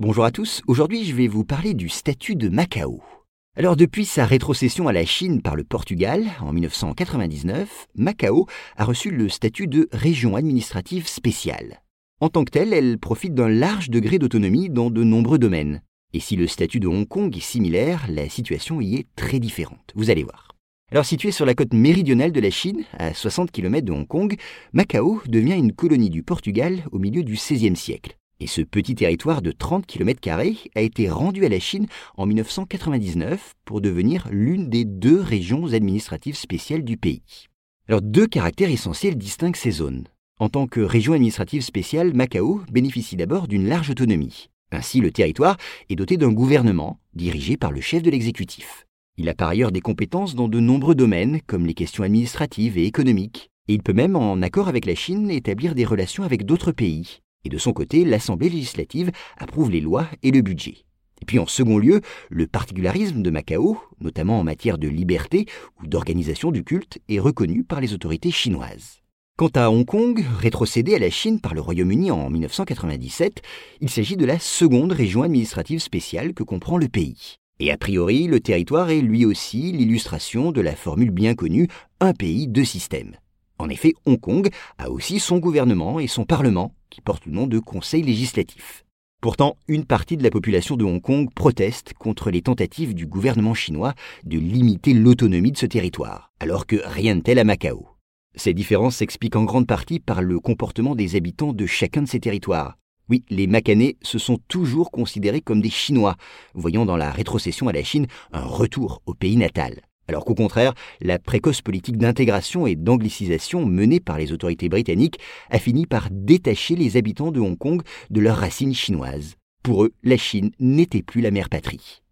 Bonjour à tous, aujourd'hui je vais vous parler du statut de Macao. Alors depuis sa rétrocession à la Chine par le Portugal en 1999, Macao a reçu le statut de région administrative spéciale. En tant que telle, elle profite d'un large degré d'autonomie dans de nombreux domaines. Et si le statut de Hong Kong est similaire, la situation y est très différente. Vous allez voir. Alors située sur la côte méridionale de la Chine, à 60 km de Hong Kong, Macao devient une colonie du Portugal au milieu du XVIe siècle. Et ce petit territoire de 30 km a été rendu à la Chine en 1999 pour devenir l'une des deux régions administratives spéciales du pays. Alors deux caractères essentiels distinguent ces zones. En tant que région administrative spéciale, Macao bénéficie d'abord d'une large autonomie. Ainsi, le territoire est doté d'un gouvernement dirigé par le chef de l'exécutif. Il a par ailleurs des compétences dans de nombreux domaines, comme les questions administratives et économiques, et il peut même, en accord avec la Chine, établir des relations avec d'autres pays, et de son côté, l'Assemblée législative approuve les lois et le budget. Et puis en second lieu, le particularisme de Macao, notamment en matière de liberté ou d'organisation du culte, est reconnu par les autorités chinoises. Quant à Hong Kong, rétrocédé à la Chine par le Royaume-Uni en 1997, il s'agit de la seconde région administrative spéciale que comprend le pays. Et a priori, le territoire est lui aussi l'illustration de la formule bien connue un pays, deux systèmes. En effet, Hong Kong a aussi son gouvernement et son parlement, qui portent le nom de Conseil législatif. Pourtant, une partie de la population de Hong Kong proteste contre les tentatives du gouvernement chinois de limiter l'autonomie de ce territoire, alors que rien de tel à Macao. Ces différences s'expliquent en grande partie par le comportement des habitants de chacun de ces territoires. Oui, les Macanais se sont toujours considérés comme des Chinois, voyant dans la rétrocession à la Chine un retour au pays natal alors qu'au contraire, la précoce politique d'intégration et d'anglicisation menée par les autorités britanniques a fini par détacher les habitants de Hong Kong de leurs racines chinoises. Pour eux, la Chine n'était plus la mère patrie.